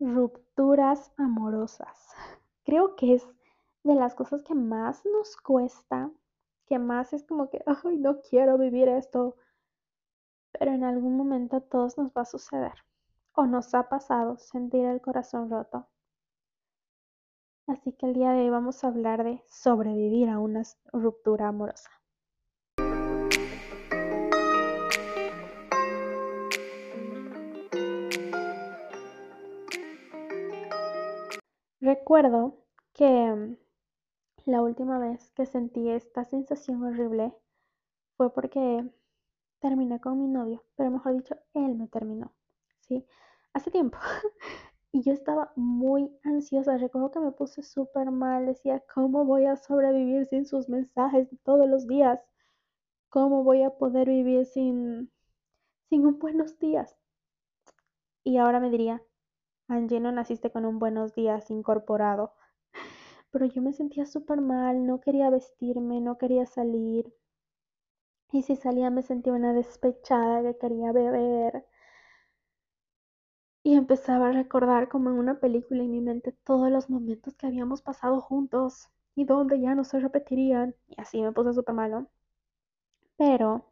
Rupturas amorosas. Creo que es de las cosas que más nos cuesta, que más es como que, ay, no quiero vivir esto, pero en algún momento a todos nos va a suceder o nos ha pasado sentir el corazón roto. Así que el día de hoy vamos a hablar de sobrevivir a una ruptura amorosa. Recuerdo que mm, la última vez que sentí esta sensación horrible fue porque terminé con mi novio, pero mejor dicho, él me terminó, ¿sí? Hace tiempo. Y yo estaba muy ansiosa. Recuerdo que me puse súper mal. Decía, ¿cómo voy a sobrevivir sin sus mensajes todos los días? ¿Cómo voy a poder vivir sin, sin un buenos días? Y ahora me diría, Angie, no naciste con un buenos días incorporado. Pero yo me sentía súper mal, no quería vestirme, no quería salir. Y si salía me sentía una despechada que quería beber. Y empezaba a recordar como en una película en mi mente todos los momentos que habíamos pasado juntos y donde ya no se repetirían. Y así me puse súper malo. Pero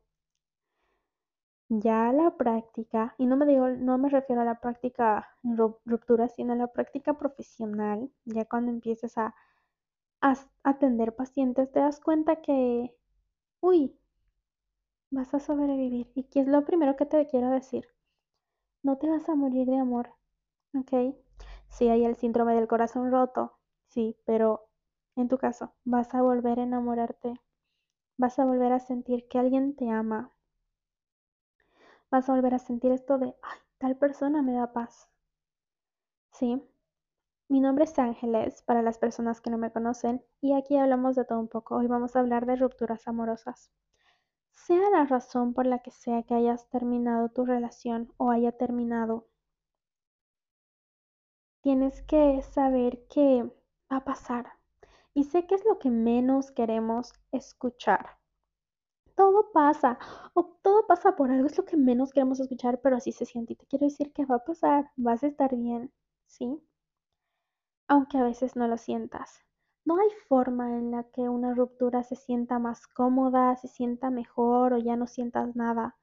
ya la práctica, y no me digo, no me refiero a la práctica ruptura, sino a la práctica profesional, ya cuando empieces a, a atender pacientes, te das cuenta que, uy, vas a sobrevivir. ¿Y qué es lo primero que te quiero decir? No te vas a morir de amor, ¿ok? Sí hay el síndrome del corazón roto, sí, pero en tu caso vas a volver a enamorarte, vas a volver a sentir que alguien te ama, vas a volver a sentir esto de, ay, tal persona me da paz. Sí, mi nombre es Ángeles para las personas que no me conocen y aquí hablamos de todo un poco. Hoy vamos a hablar de rupturas amorosas. Sea la razón por la que sea que hayas terminado tu relación o haya terminado, tienes que saber que va a pasar. Y sé que es lo que menos queremos escuchar todo pasa o todo pasa por algo, es lo que menos queremos escuchar, pero así se siente. Y te quiero decir que va a pasar, vas a estar bien, ¿sí? Aunque a veces no lo sientas. No hay forma en la que una ruptura se sienta más cómoda, se sienta mejor o ya no sientas nada,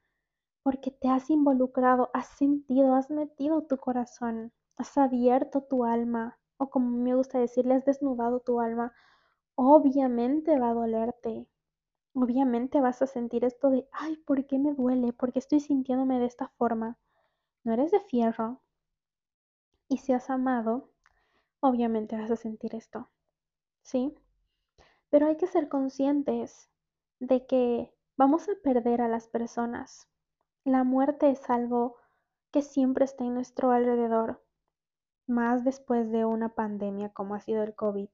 porque te has involucrado, has sentido, has metido tu corazón, has abierto tu alma, o como me gusta decirle, has desnudado tu alma. Obviamente va a dolerte, Obviamente vas a sentir esto de, ay, ¿por qué me duele? ¿Por qué estoy sintiéndome de esta forma? No eres de fierro. Y si has amado, obviamente vas a sentir esto. ¿Sí? Pero hay que ser conscientes de que vamos a perder a las personas. La muerte es algo que siempre está en nuestro alrededor, más después de una pandemia como ha sido el COVID.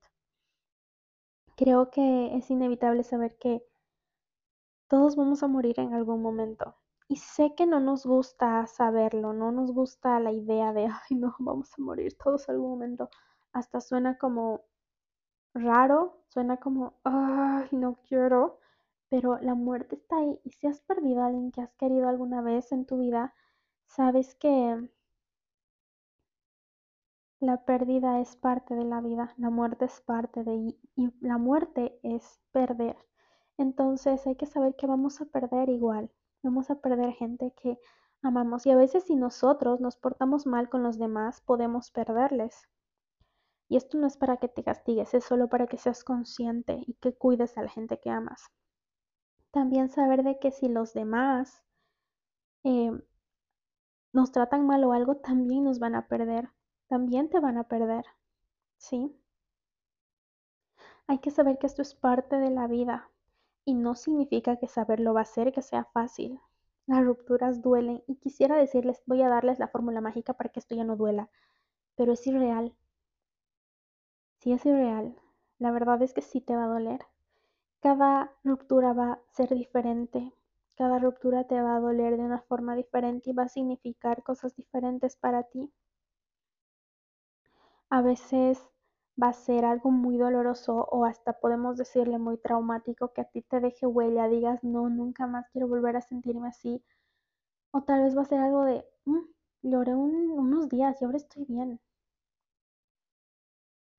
Creo que es inevitable saber que todos vamos a morir en algún momento. Y sé que no nos gusta saberlo, no nos gusta la idea de, ay, no, vamos a morir todos en algún momento. Hasta suena como raro, suena como, ay, no quiero. Pero la muerte está ahí. Y si has perdido a alguien que has querido alguna vez en tu vida, sabes que la pérdida es parte de la vida, la muerte es parte de y la muerte es perder. Entonces hay que saber que vamos a perder igual, vamos a perder gente que amamos y a veces si nosotros nos portamos mal con los demás podemos perderles. Y esto no es para que te castigues, es solo para que seas consciente y que cuides a la gente que amas. También saber de que si los demás eh, nos tratan mal o algo, también nos van a perder, también te van a perder, ¿sí? Hay que saber que esto es parte de la vida, y no significa que saberlo va a hacer que sea fácil. Las rupturas duelen y quisiera decirles, voy a darles la fórmula mágica para que esto ya no duela, pero es irreal. Sí es irreal. La verdad es que sí te va a doler. Cada ruptura va a ser diferente. Cada ruptura te va a doler de una forma diferente y va a significar cosas diferentes para ti. A veces va a ser algo muy doloroso o hasta podemos decirle muy traumático que a ti te deje huella, digas, no, nunca más quiero volver a sentirme así. O tal vez va a ser algo de, mm, lloré unos días y ahora estoy bien.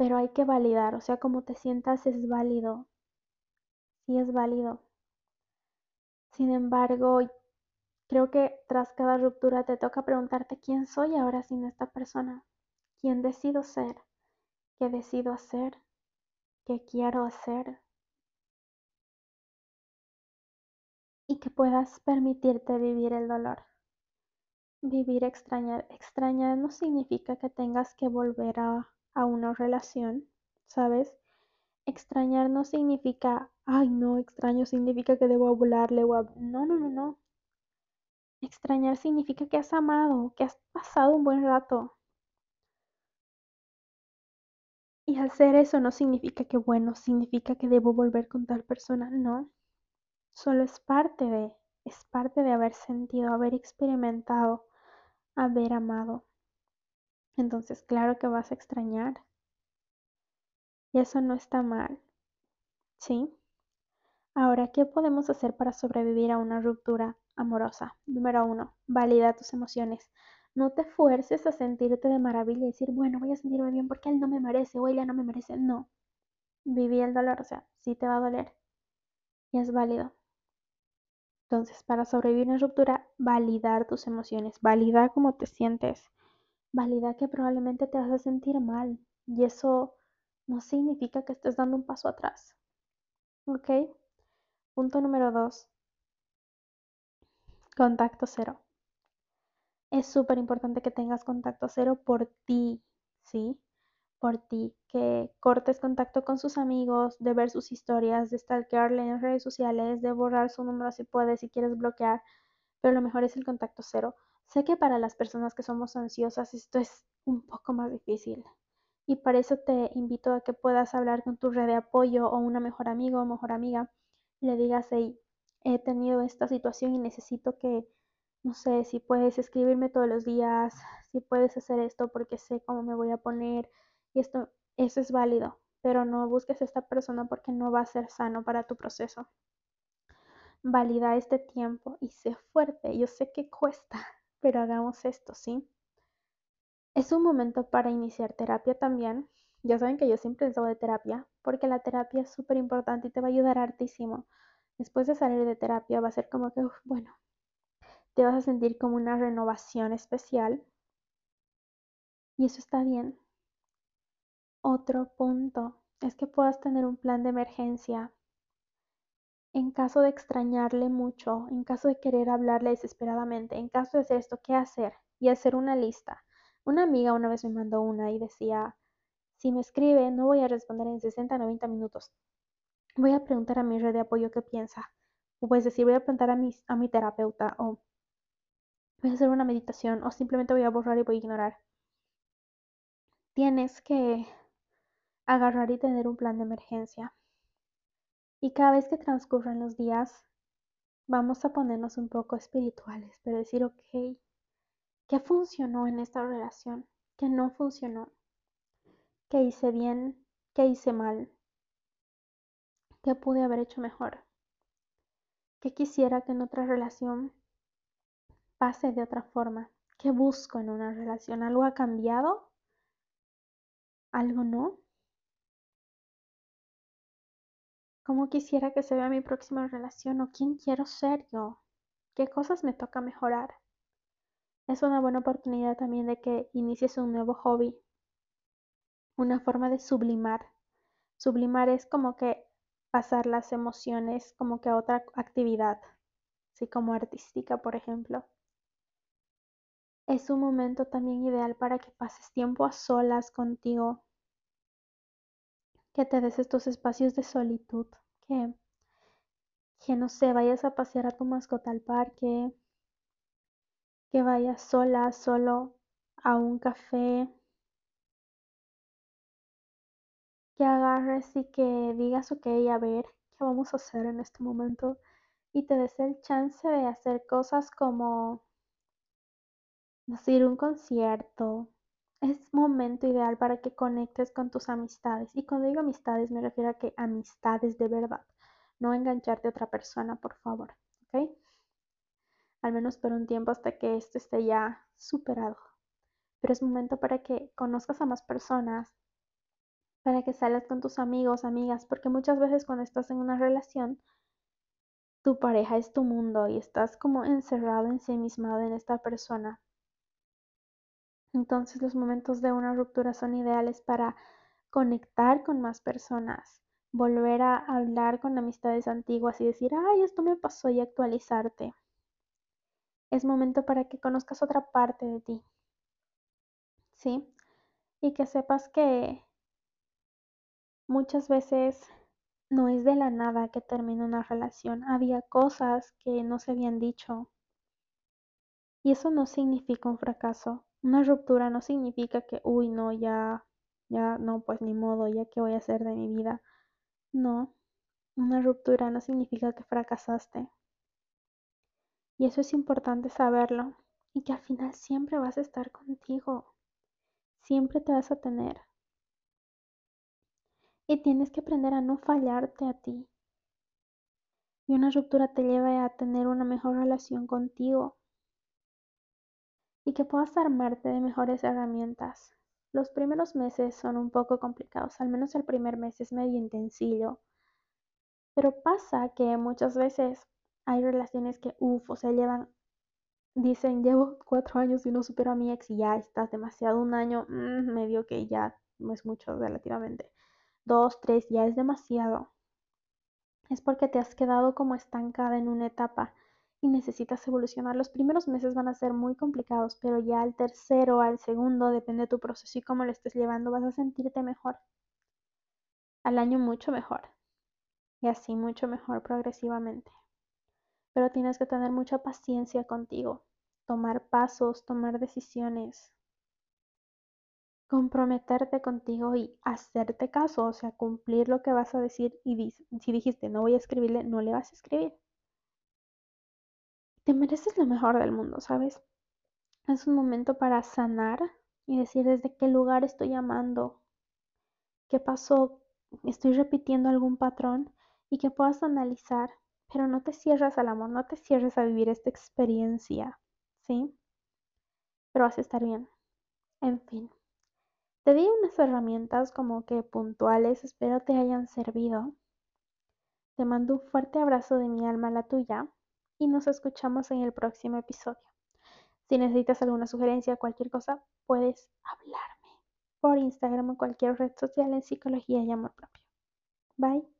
pero hay que validar, o sea, como te sientas es válido, sí es válido. Sin embargo, creo que tras cada ruptura te toca preguntarte quién soy ahora sin esta persona, quién decido ser, qué decido hacer, qué quiero hacer. Y que puedas permitirte vivir el dolor. Vivir extrañar. Extrañar no significa que tengas que volver a, una relación, ¿sabes? Extrañar no significa, ay no, extraño significa que debo hablarle o No, no, no, no. Extrañar significa que has amado, que has pasado un buen rato. Y hacer eso no significa que, bueno, significa que debo volver con tal persona. No. Solo es parte de, es parte de haber sentido, haber experimentado, haber amado. Entonces, claro que vas a extrañar. Y eso no está mal. ¿Sí? Ahora, ¿qué podemos hacer para sobrevivir a una ruptura amorosa? Número uno, valida tus emociones. No te fuerces a sentirte de maravilla y decir, bueno, voy a sentirme bien porque él no me merece o ella no me merece. No. Viví el dolor, o sea, sí te va a doler. Y es válido. Entonces, para sobrevivir una ruptura, validar tus emociones, validar cómo te sientes, validar que probablemente te vas a sentir mal. Y eso no significa que estés dando un paso atrás. ¿Ok? Punto número dos. Contacto cero. Es súper importante que tengas contacto cero por ti, ¿sí? Por ti, que cortes contacto con sus amigos, de ver sus historias, de stalkearle en redes sociales, de borrar su número si puedes, si quieres bloquear, pero lo mejor es el contacto cero. Sé que para las personas que somos ansiosas esto es un poco más difícil, y para eso te invito a que puedas hablar con tu red de apoyo o una mejor amigo o mejor amiga le digas, hey, he tenido esta situación y necesito que, no sé, si puedes escribirme todos los días, si puedes hacer esto porque sé cómo me voy a poner y esto, eso es válido, pero no busques a esta persona porque no va a ser sano para tu proceso. Valida este tiempo y sé fuerte. Yo sé que cuesta, pero hagamos esto, ¿sí? Es un momento para iniciar terapia también. Ya saben que yo siempre les de terapia, porque la terapia es súper importante y te va a ayudar hartísimo. Después de salir de terapia va a ser como que, bueno, te vas a sentir como una renovación especial. Y eso está bien. Otro punto es que puedas tener un plan de emergencia. En caso de extrañarle mucho, en caso de querer hablarle desesperadamente, en caso de hacer esto, ¿qué hacer? Y hacer una lista. Una amiga una vez me mandó una y decía, si me escribe, no voy a responder en 60, 90 minutos. Voy a preguntar a mi red de apoyo qué piensa. O pues decir, voy a preguntar a mi, a mi terapeuta o voy a hacer una meditación o simplemente voy a borrar y voy a ignorar. Tienes que agarrar y tener un plan de emergencia. Y cada vez que transcurran los días, vamos a ponernos un poco espirituales, pero decir, ok, ¿Qué funcionó en esta relación? ¿Qué no funcionó? ¿Qué hice bien? ¿Qué hice mal? ¿Qué pude haber hecho mejor? ¿Qué quisiera que en otra relación pase de otra forma? ¿Qué busco en una relación? ¿Algo ha cambiado? ¿Algo no? ¿Cómo quisiera que se vea mi próxima relación o quién quiero ser yo? ¿Qué cosas me toca mejorar? Es una buena oportunidad también de que inicies un nuevo hobby, una forma de sublimar. Sublimar es como que pasar las emociones como que a otra actividad, así como artística, por ejemplo. Es un momento también ideal para que pases tiempo a solas contigo, que te des estos espacios de solitud, que, que no sé, vayas a pasear a tu mascota al parque, que vayas sola, solo a un café, que agarres y que digas, ok, a ver, ¿qué vamos a hacer en este momento? Y te des el chance de hacer cosas como, decir, un concierto. Es momento ideal para que conectes con tus amistades. Y cuando digo amistades me refiero a que amistades de verdad. No engancharte a otra persona, por favor. ¿Ok? al menos por un tiempo hasta que esto esté ya superado. Pero es momento para que conozcas a más personas, para que salgas con tus amigos, amigas, porque muchas veces cuando estás en una relación, tu pareja es tu mundo y estás como encerrado, ensimismado en esta persona. Entonces los momentos de una ruptura son ideales para conectar con más personas, volver a hablar con amistades antiguas y decir, ay, esto me pasó y actualizarte. Es momento para que conozcas otra parte de ti. ¿Sí? Y que sepas que muchas veces no es de la nada que termina una relación. Había cosas que no se habían dicho. Y eso no significa un fracaso. Una ruptura no significa que, uy, no, ya, ya, no, pues ni modo, ya qué voy a hacer de mi vida. No, una ruptura no significa que fracasaste. Y eso es importante saberlo. Y que al final siempre vas a estar contigo. Siempre te vas a tener. Y tienes que aprender a no fallarte a ti. Y una ruptura te lleva a tener una mejor relación contigo, y que puedas armarte de mejores herramientas. Los primeros meses son un poco complicados, al menos el primer mes es medio intensillo. Pero pasa que muchas veces hay relaciones que, uff, o sea, llevan, dicen, llevo cuatro años y no supero a mi ex y ya estás demasiado un año, mm, medio que ya no es mucho relativamente. Dos, tres, ya es demasiado. Es porque te has quedado como estancada en una etapa y necesitas evolucionar. Los primeros meses van a ser muy complicados, pero ya al tercero, al segundo, depende de tu proceso y cómo lo estés llevando, vas a sentirte mejor. Al año mucho mejor. Y así mucho mejor progresivamente. Pero tienes que tener mucha paciencia contigo, tomar pasos, tomar decisiones, comprometerte contigo y hacerte caso, o sea, cumplir lo que vas a decir y si dijiste no voy a escribirle, no le vas a escribir te mereces lo mejor del mundo, ¿sabes? Es un momento para sanar y decir desde qué lugar estoy amando, qué pasó, estoy repitiendo algún patrón y que puedas analizar, pero no te cierres al amor, no te cierres a vivir esta experiencia, ¿sí? Pero vas a estar bien. En fin, te di unas herramientas como que puntuales, espero te hayan servido. Te mando un fuerte abrazo de mi alma a la tuya y nos escuchamos en el próximo episodio. Si necesitas alguna sugerencia, cualquier cosa, puedes hablarme por Instagram o cualquier red social en psicología y amor propio. Bye.